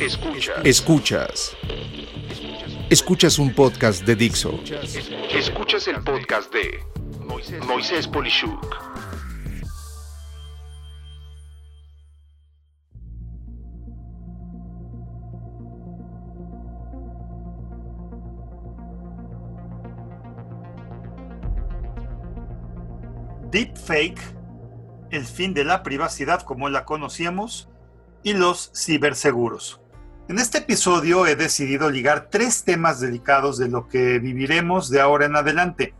Escuchas. Escuchas. Escuchas un podcast de Dixo. Escuchas el podcast de Moisés Polishuk. Deepfake, el fin de la privacidad como la conocíamos, y los ciberseguros. En este episodio he decidido ligar tres temas delicados de lo que viviremos de ahora en adelante.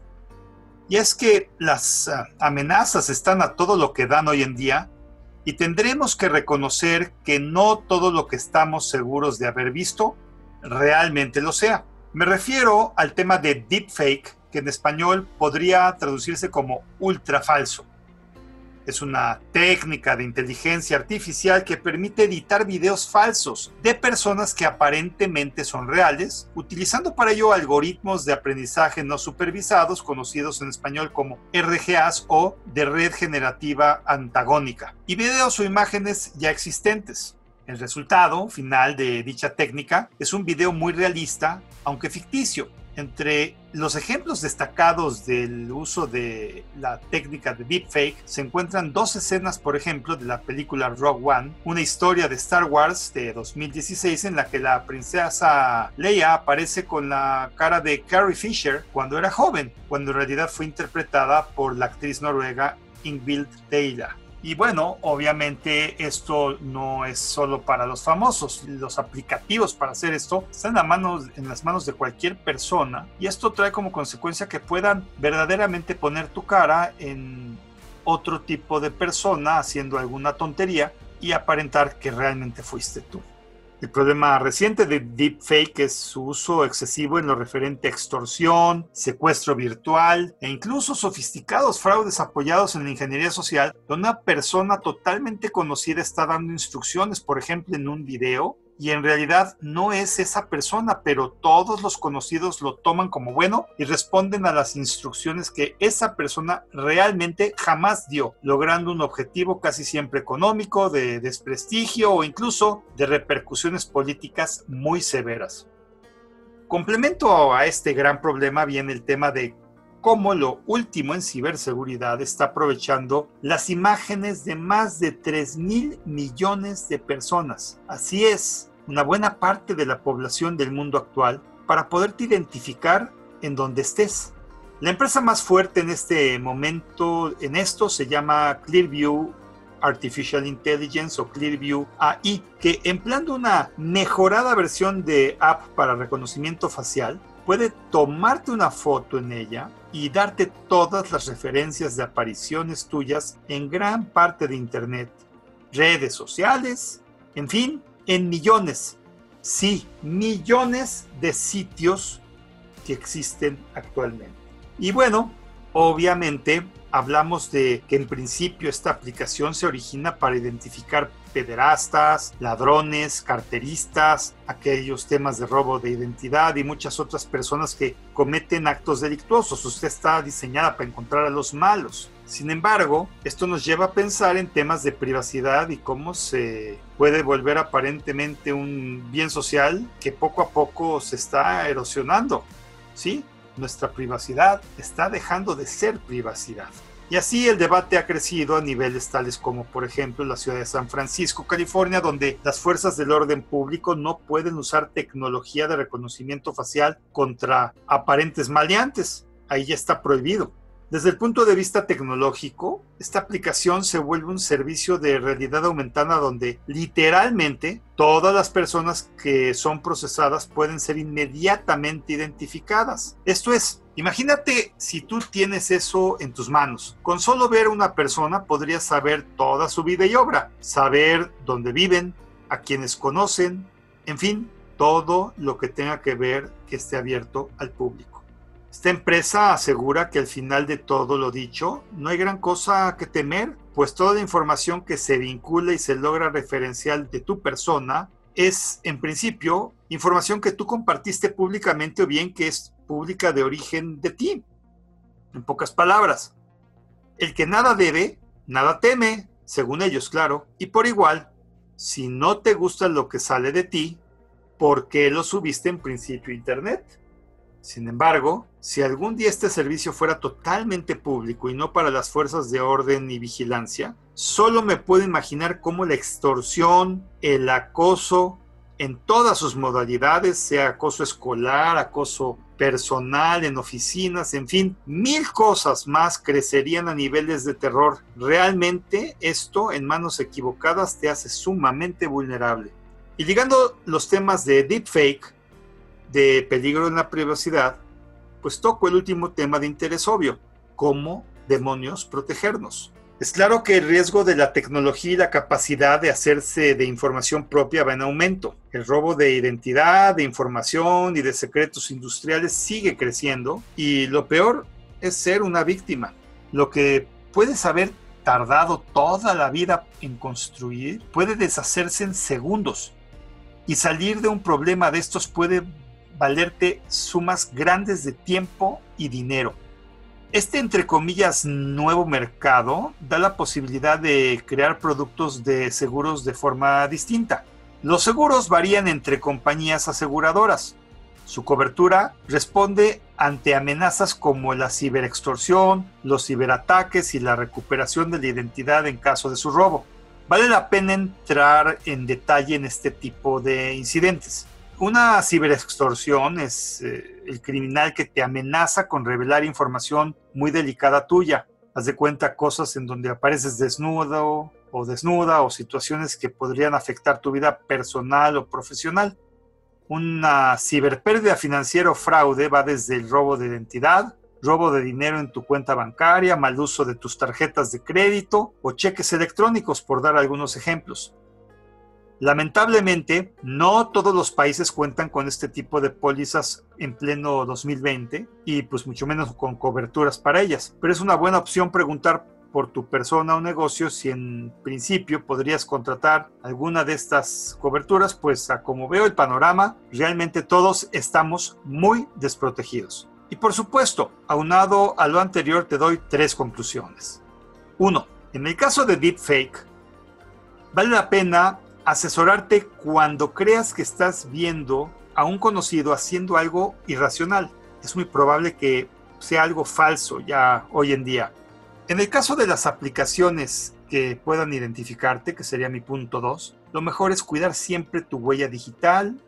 Y es que las ah, amenazas están a todo lo que dan hoy en día y tendremos que reconocer que no todo lo que estamos seguros de haber visto realmente lo sea. Me refiero al tema de deepfake, que en español podría traducirse como ultra falso. Es una técnica de inteligencia artificial que permite editar videos falsos de personas que aparentemente son reales, utilizando para ello algoritmos de aprendizaje no supervisados conocidos en español como RGAs o de red generativa antagónica, y videos o imágenes ya existentes. El resultado final de dicha técnica es un video muy realista, aunque ficticio, entre los ejemplos destacados del uso de la técnica de deepfake se encuentran dos escenas, por ejemplo, de la película Rogue One, una historia de Star Wars de 2016 en la que la princesa Leia aparece con la cara de Carrie Fisher cuando era joven, cuando en realidad fue interpretada por la actriz noruega Ingvild Deila. Y bueno, obviamente esto no es solo para los famosos. Los aplicativos para hacer esto están en, en las manos de cualquier persona. Y esto trae como consecuencia que puedan verdaderamente poner tu cara en otro tipo de persona haciendo alguna tontería y aparentar que realmente fuiste tú. El problema reciente de deepfake es su uso excesivo en lo referente a extorsión, secuestro virtual e incluso sofisticados fraudes apoyados en la ingeniería social, donde una persona totalmente conocida está dando instrucciones, por ejemplo, en un video y en realidad no es esa persona, pero todos los conocidos lo toman como bueno y responden a las instrucciones que esa persona realmente jamás dio, logrando un objetivo casi siempre económico, de desprestigio o incluso de repercusiones políticas muy severas. Complemento a este gran problema viene el tema de cómo lo último en ciberseguridad está aprovechando las imágenes de más de 3 mil millones de personas. Así es, una buena parte de la población del mundo actual para poderte identificar en donde estés. La empresa más fuerte en este momento en esto se llama Clearview Artificial Intelligence o Clearview AI, que empleando una mejorada versión de app para reconocimiento facial, puede tomarte una foto en ella y darte todas las referencias de apariciones tuyas en gran parte de Internet, redes sociales, en fin, en millones, sí, millones de sitios que existen actualmente. Y bueno, obviamente hablamos de que en principio esta aplicación se origina para identificar pederastas, ladrones, carteristas, aquellos temas de robo de identidad y muchas otras personas que cometen actos delictuosos. Usted está diseñada para encontrar a los malos. Sin embargo, esto nos lleva a pensar en temas de privacidad y cómo se puede volver aparentemente un bien social que poco a poco se está erosionando. ¿Sí? Nuestra privacidad está dejando de ser privacidad. Y así el debate ha crecido a niveles tales como, por ejemplo, la ciudad de San Francisco, California, donde las fuerzas del orden público no pueden usar tecnología de reconocimiento facial contra aparentes maleantes. Ahí ya está prohibido. Desde el punto de vista tecnológico, esta aplicación se vuelve un servicio de realidad aumentada donde literalmente todas las personas que son procesadas pueden ser inmediatamente identificadas. Esto es, imagínate si tú tienes eso en tus manos. Con solo ver a una persona podrías saber toda su vida y obra, saber dónde viven, a quienes conocen, en fin, todo lo que tenga que ver que esté abierto al público. Esta empresa asegura que al final de todo lo dicho, no hay gran cosa que temer, pues toda la información que se vincula y se logra referencial de tu persona es, en principio, información que tú compartiste públicamente o bien que es pública de origen de ti. En pocas palabras, el que nada debe, nada teme, según ellos, claro, y por igual, Si no te gusta lo que sale de ti, ¿por qué lo subiste en principio a Internet? Sin embargo, si algún día este servicio fuera totalmente público y no para las fuerzas de orden y vigilancia, solo me puedo imaginar cómo la extorsión, el acoso, en todas sus modalidades, sea acoso escolar, acoso personal, en oficinas, en fin, mil cosas más crecerían a niveles de terror. Realmente esto en manos equivocadas te hace sumamente vulnerable. Y ligando los temas de deepfake, de peligro en la privacidad, pues toco el último tema de interés obvio, cómo demonios protegernos. Es claro que el riesgo de la tecnología y la capacidad de hacerse de información propia va en aumento. El robo de identidad, de información y de secretos industriales sigue creciendo y lo peor es ser una víctima. Lo que puedes haber tardado toda la vida en construir puede deshacerse en segundos y salir de un problema de estos puede valerte sumas grandes de tiempo y dinero. Este, entre comillas, nuevo mercado da la posibilidad de crear productos de seguros de forma distinta. Los seguros varían entre compañías aseguradoras. Su cobertura responde ante amenazas como la ciberextorsión, los ciberataques y la recuperación de la identidad en caso de su robo. Vale la pena entrar en detalle en este tipo de incidentes. Una ciberextorsión es eh, el criminal que te amenaza con revelar información muy delicada tuya. Haz de cuenta cosas en donde apareces desnudo o desnuda o situaciones que podrían afectar tu vida personal o profesional. Una ciberpérdida financiera o fraude va desde el robo de identidad, robo de dinero en tu cuenta bancaria, mal uso de tus tarjetas de crédito o cheques electrónicos, por dar algunos ejemplos. Lamentablemente, no todos los países cuentan con este tipo de pólizas en pleno 2020 y pues mucho menos con coberturas para ellas. Pero es una buena opción preguntar por tu persona o negocio si en principio podrías contratar alguna de estas coberturas, pues a como veo el panorama, realmente todos estamos muy desprotegidos. Y por supuesto, aunado a lo anterior, te doy tres conclusiones. 1. En el caso de deepfake, vale la pena asesorarte cuando creas que estás viendo a un conocido haciendo algo irracional. Es muy probable que sea algo falso ya hoy en día. En el caso de las aplicaciones que puedan identificarte, que sería mi punto 2, lo mejor es cuidar siempre tu huella digital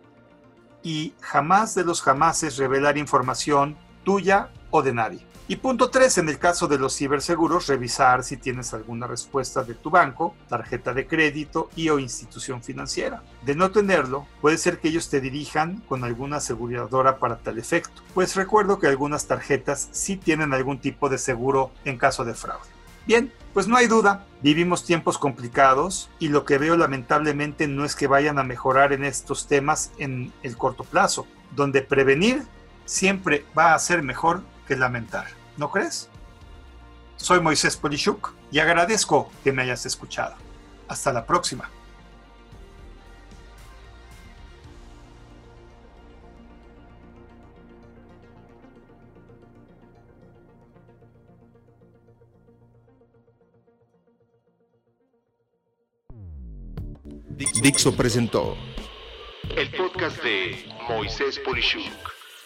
y jamás de los jamases revelar información tuya o de nadie. Y punto 3, en el caso de los ciberseguros, revisar si tienes alguna respuesta de tu banco, tarjeta de crédito y o institución financiera. De no tenerlo, puede ser que ellos te dirijan con alguna aseguradora para tal efecto, pues recuerdo que algunas tarjetas sí tienen algún tipo de seguro en caso de fraude. Bien, pues no hay duda, vivimos tiempos complicados y lo que veo lamentablemente no es que vayan a mejorar en estos temas en el corto plazo, donde prevenir siempre va a ser mejor que lamentar. ¿No crees? Soy Moisés Polishuk y agradezco que me hayas escuchado. Hasta la próxima. Dixo presentó el podcast de Moisés Polishuk.